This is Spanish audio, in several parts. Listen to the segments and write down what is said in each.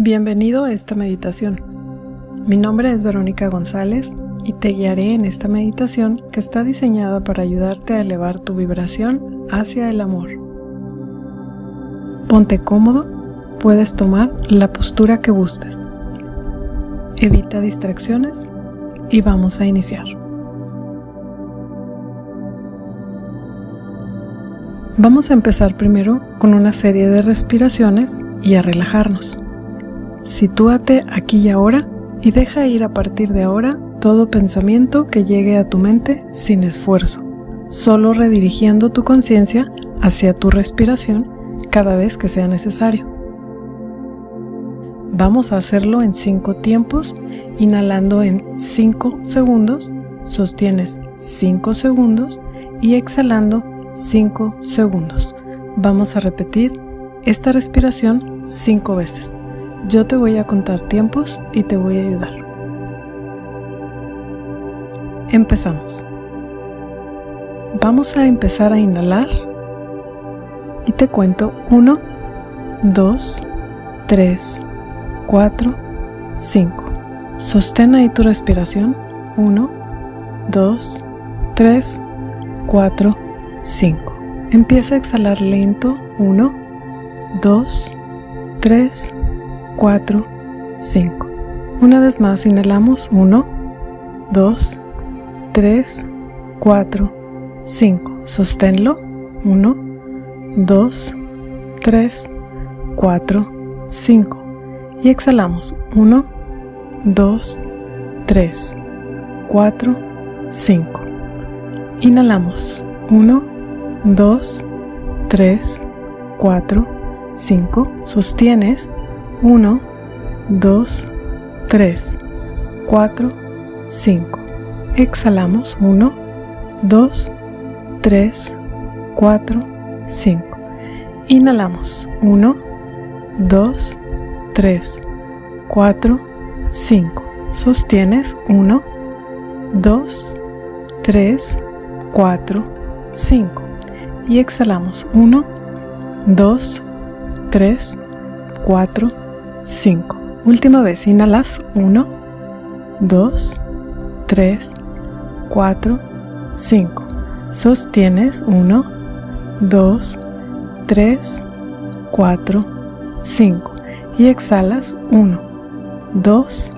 Bienvenido a esta meditación. Mi nombre es Verónica González y te guiaré en esta meditación que está diseñada para ayudarte a elevar tu vibración hacia el amor. Ponte cómodo, puedes tomar la postura que gustes. Evita distracciones y vamos a iniciar. Vamos a empezar primero con una serie de respiraciones y a relajarnos. Sitúate aquí y ahora y deja ir a partir de ahora todo pensamiento que llegue a tu mente sin esfuerzo, solo redirigiendo tu conciencia hacia tu respiración cada vez que sea necesario. Vamos a hacerlo en 5 tiempos, inhalando en 5 segundos, sostienes 5 segundos y exhalando 5 segundos. Vamos a repetir esta respiración 5 veces. Yo te voy a contar tiempos y te voy a ayudar. Empezamos. Vamos a empezar a inhalar y te cuento 1, 2, 3, 4, 5. Sostén ahí tu respiración. 1, 2, 3, 4, 5. Empieza a exhalar lento. 1, 2, 3, 4, 5. Una vez más inhalamos 1, 2, 3, 4, 5. Sosténlo 1, 2, 3, 4, 5. Y exhalamos 1, 2, 3, 4, 5. Inhalamos 1, 2, 3, 4, 5. Sostienes 1, 2, 3, 4, 5. Exhalamos 1, 2, 3, 4, 5. Inhalamos 1, 2, 3, 4, 5. Sostienes 1, 2, 3, 4, 5. Y exhalamos 1, 2, 3, 4, 5. 5. Última vez, inhalas 1, 2, 3, 4, 5. Sostienes 1, 2, 3, 4, 5. Y exhalas 1, 2,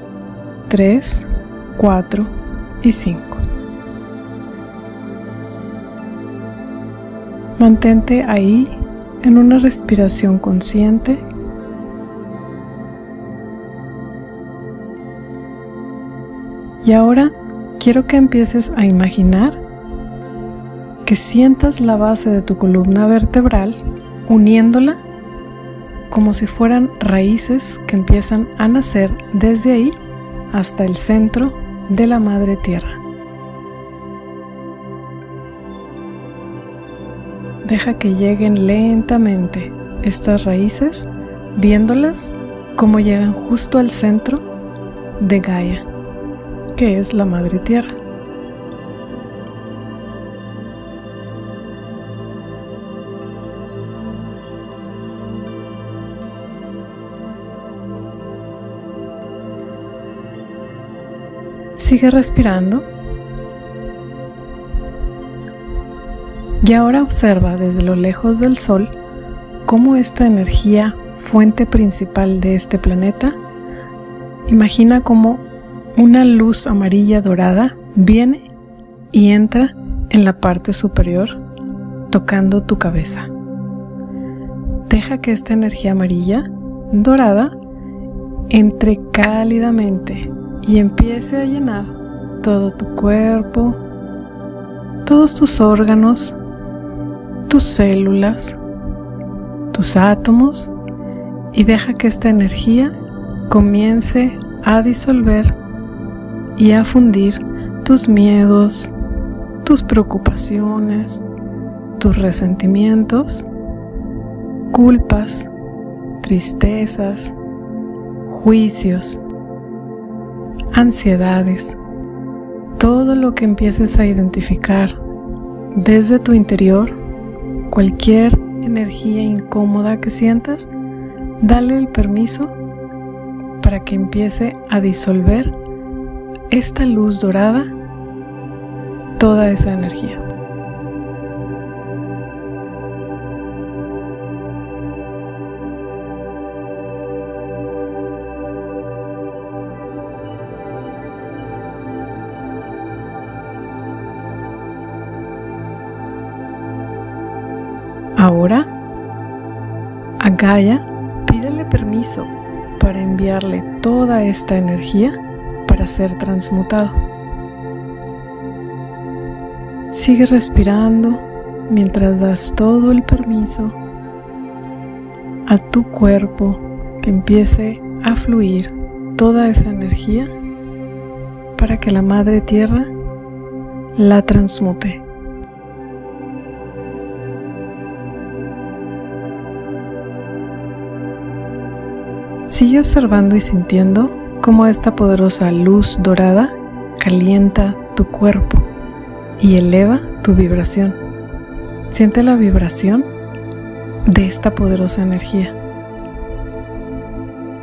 3, 4 y 5. Mantente ahí en una respiración consciente Y ahora quiero que empieces a imaginar que sientas la base de tu columna vertebral uniéndola como si fueran raíces que empiezan a nacer desde ahí hasta el centro de la madre tierra. Deja que lleguen lentamente estas raíces, viéndolas como llegan justo al centro de Gaia que es la Madre Tierra. Sigue respirando. Y ahora observa desde lo lejos del Sol cómo esta energía, fuente principal de este planeta, imagina cómo una luz amarilla dorada viene y entra en la parte superior tocando tu cabeza. Deja que esta energía amarilla dorada entre cálidamente y empiece a llenar todo tu cuerpo, todos tus órganos, tus células, tus átomos y deja que esta energía comience a disolver y a fundir tus miedos, tus preocupaciones, tus resentimientos, culpas, tristezas, juicios, ansiedades, todo lo que empieces a identificar desde tu interior, cualquier energía incómoda que sientas, dale el permiso para que empiece a disolver esta luz dorada toda esa energía. Ahora, a Gaia pídele permiso para enviarle toda esta energía para ser transmutado. Sigue respirando mientras das todo el permiso a tu cuerpo que empiece a fluir toda esa energía para que la Madre Tierra la transmute. Sigue observando y sintiendo cómo esta poderosa luz dorada calienta tu cuerpo y eleva tu vibración. Siente la vibración de esta poderosa energía.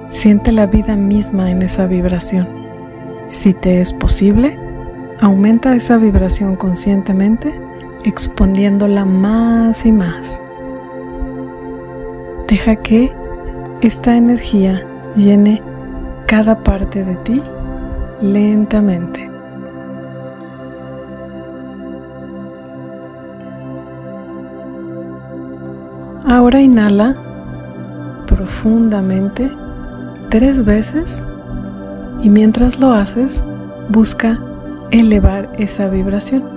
Siente la vida misma en esa vibración. Si te es posible, aumenta esa vibración conscientemente, expandiéndola más y más. Deja que esta energía llene cada parte de ti lentamente. Ahora inhala profundamente tres veces y mientras lo haces busca elevar esa vibración.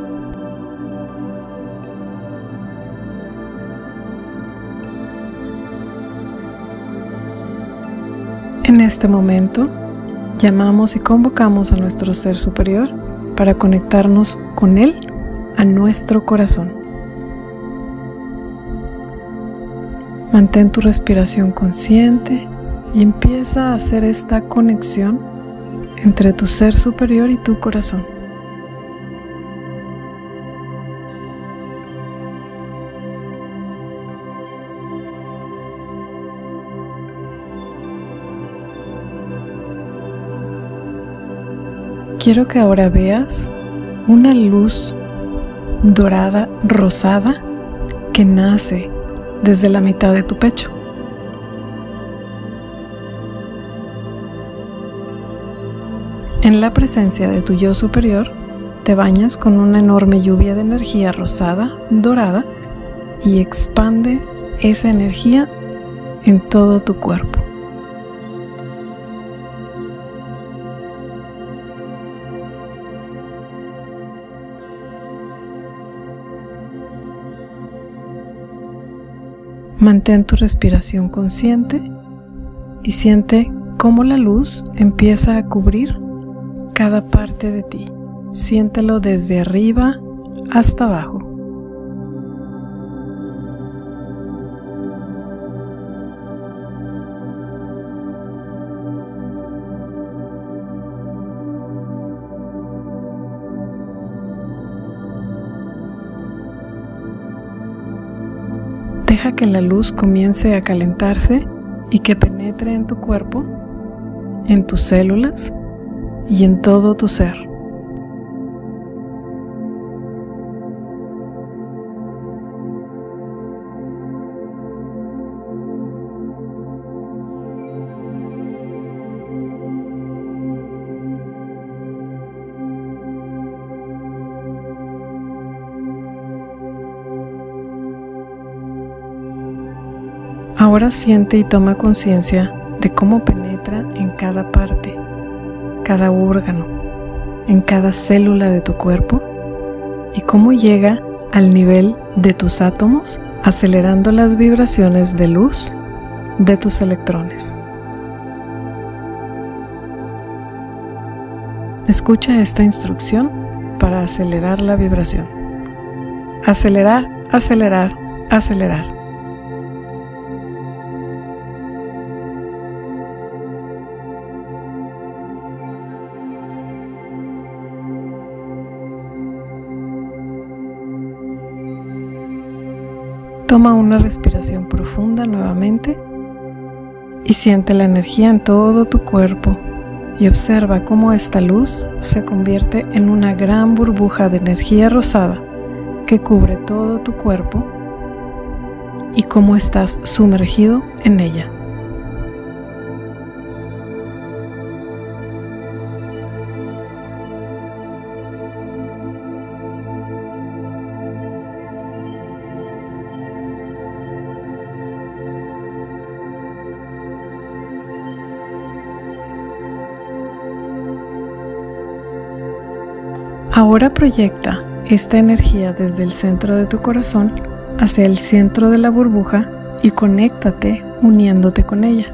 Este momento, llamamos y convocamos a nuestro ser superior para conectarnos con Él a nuestro corazón. Mantén tu respiración consciente y empieza a hacer esta conexión entre tu ser superior y tu corazón. Quiero que ahora veas una luz dorada rosada que nace desde la mitad de tu pecho. En la presencia de tu yo superior, te bañas con una enorme lluvia de energía rosada, dorada, y expande esa energía en todo tu cuerpo. Mantén tu respiración consciente y siente cómo la luz empieza a cubrir cada parte de ti. Siéntelo desde arriba hasta abajo. Deja que la luz comience a calentarse y que penetre en tu cuerpo, en tus células y en todo tu ser. Ahora siente y toma conciencia de cómo penetra en cada parte, cada órgano, en cada célula de tu cuerpo y cómo llega al nivel de tus átomos, acelerando las vibraciones de luz de tus electrones. Escucha esta instrucción para acelerar la vibración. Acelerar, acelerar, acelerar. Toma una respiración profunda nuevamente y siente la energía en todo tu cuerpo y observa cómo esta luz se convierte en una gran burbuja de energía rosada que cubre todo tu cuerpo y cómo estás sumergido en ella. Ahora proyecta esta energía desde el centro de tu corazón hacia el centro de la burbuja y conéctate uniéndote con ella.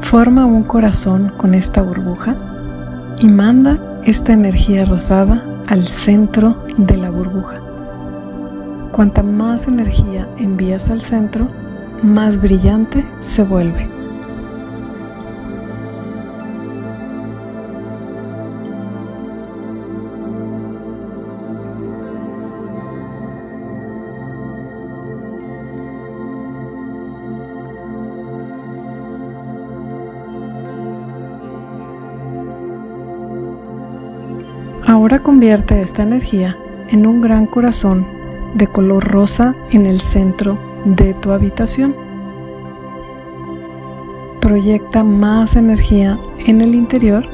Forma un corazón con esta burbuja y manda esta energía rosada al centro de la burbuja. Cuanta más energía envías al centro, más brillante se vuelve. Ahora convierte esta energía en un gran corazón de color rosa en el centro de tu habitación. Proyecta más energía en el interior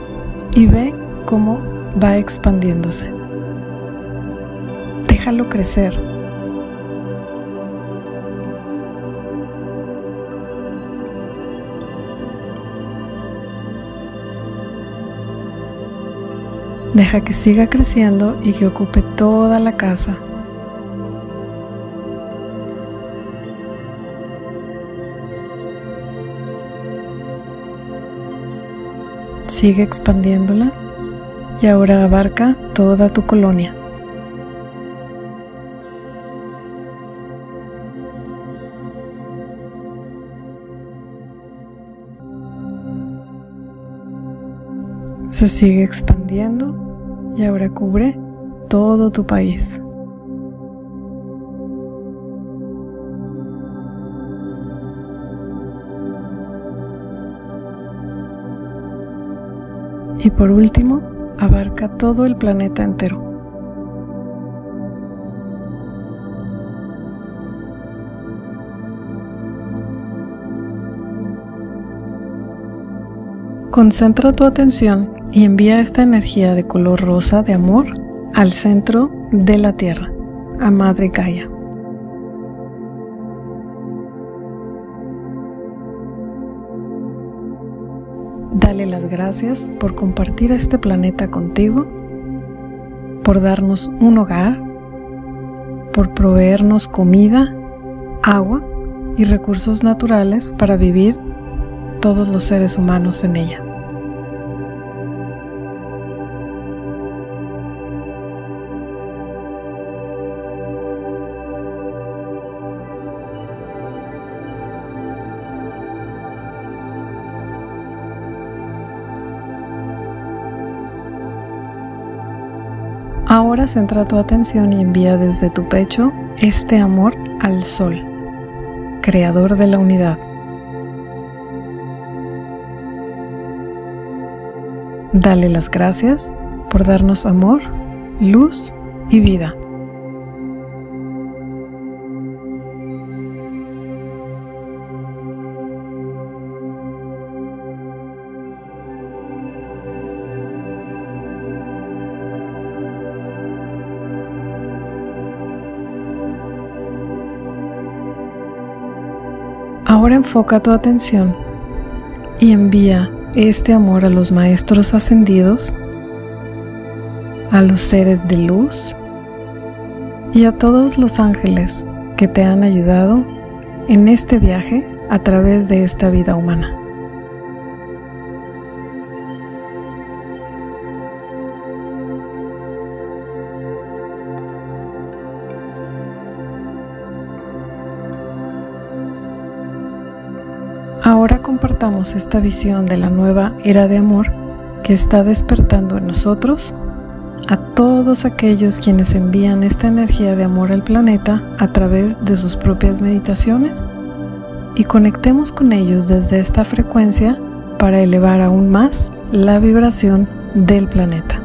y ve cómo va expandiéndose. Déjalo crecer Deja que siga creciendo y que ocupe toda la casa. Sigue expandiéndola y ahora abarca toda tu colonia. Se sigue expandiendo y ahora cubre todo tu país. Y por último, abarca todo el planeta entero. Concentra tu atención y envía esta energía de color rosa de amor al centro de la Tierra, a Madre Gaia. Dale las gracias por compartir este planeta contigo, por darnos un hogar, por proveernos comida, agua y recursos naturales para vivir todos los seres humanos en ella. Ahora centra tu atención y envía desde tu pecho este amor al Sol, creador de la unidad. Dale las gracias por darnos amor, luz y vida. Ahora enfoca tu atención y envía este amor a los maestros ascendidos, a los seres de luz y a todos los ángeles que te han ayudado en este viaje a través de esta vida humana. Ahora compartamos esta visión de la nueva era de amor que está despertando en nosotros a todos aquellos quienes envían esta energía de amor al planeta a través de sus propias meditaciones y conectemos con ellos desde esta frecuencia para elevar aún más la vibración del planeta.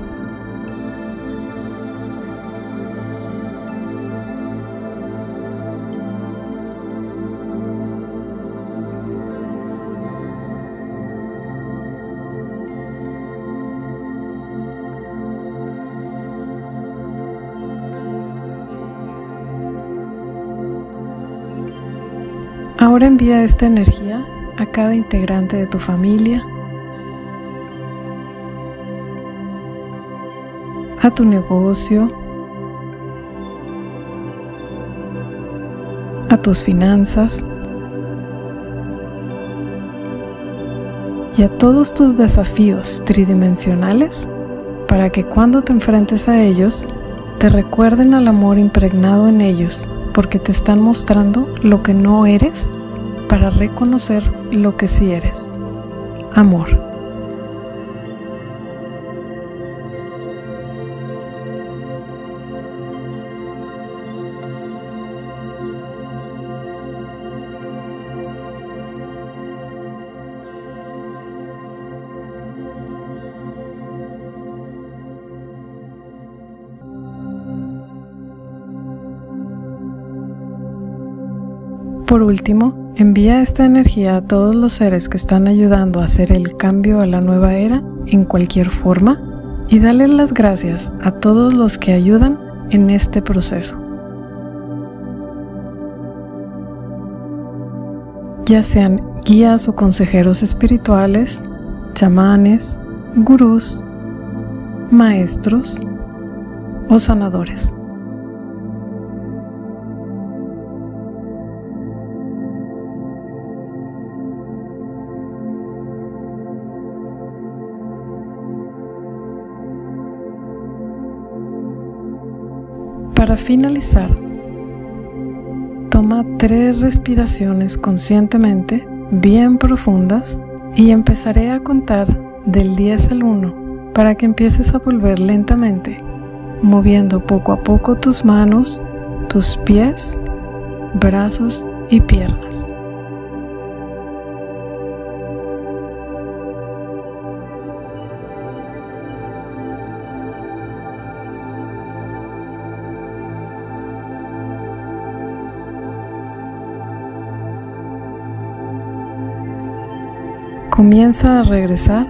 Ahora envía esta energía a cada integrante de tu familia, a tu negocio, a tus finanzas y a todos tus desafíos tridimensionales para que cuando te enfrentes a ellos te recuerden al amor impregnado en ellos porque te están mostrando lo que no eres para reconocer lo que sí eres. Amor. Por último, envía esta energía a todos los seres que están ayudando a hacer el cambio a la nueva era en cualquier forma y dale las gracias a todos los que ayudan en este proceso. Ya sean guías o consejeros espirituales, chamanes, gurús, maestros o sanadores. Para finalizar, toma tres respiraciones conscientemente bien profundas y empezaré a contar del 10 al 1 para que empieces a volver lentamente, moviendo poco a poco tus manos, tus pies, brazos y piernas. Comienza a regresar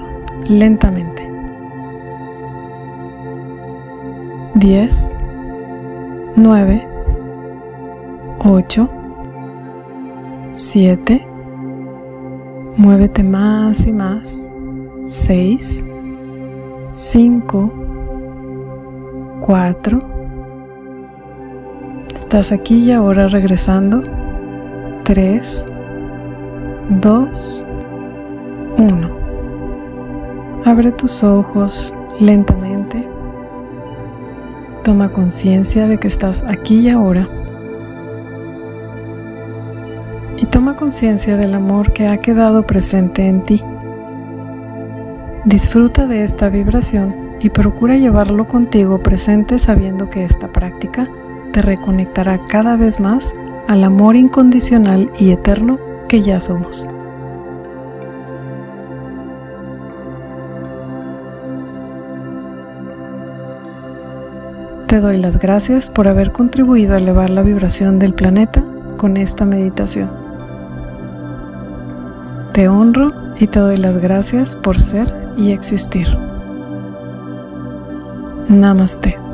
lentamente. 10, 9, 8, 7, muévete más y más, 6, 5, 4, estás aquí y ahora regresando, 3, 2, 1. Abre tus ojos lentamente. Toma conciencia de que estás aquí y ahora. Y toma conciencia del amor que ha quedado presente en ti. Disfruta de esta vibración y procura llevarlo contigo presente sabiendo que esta práctica te reconectará cada vez más al amor incondicional y eterno que ya somos. Te doy las gracias por haber contribuido a elevar la vibración del planeta con esta meditación. Te honro y te doy las gracias por ser y existir. Namaste.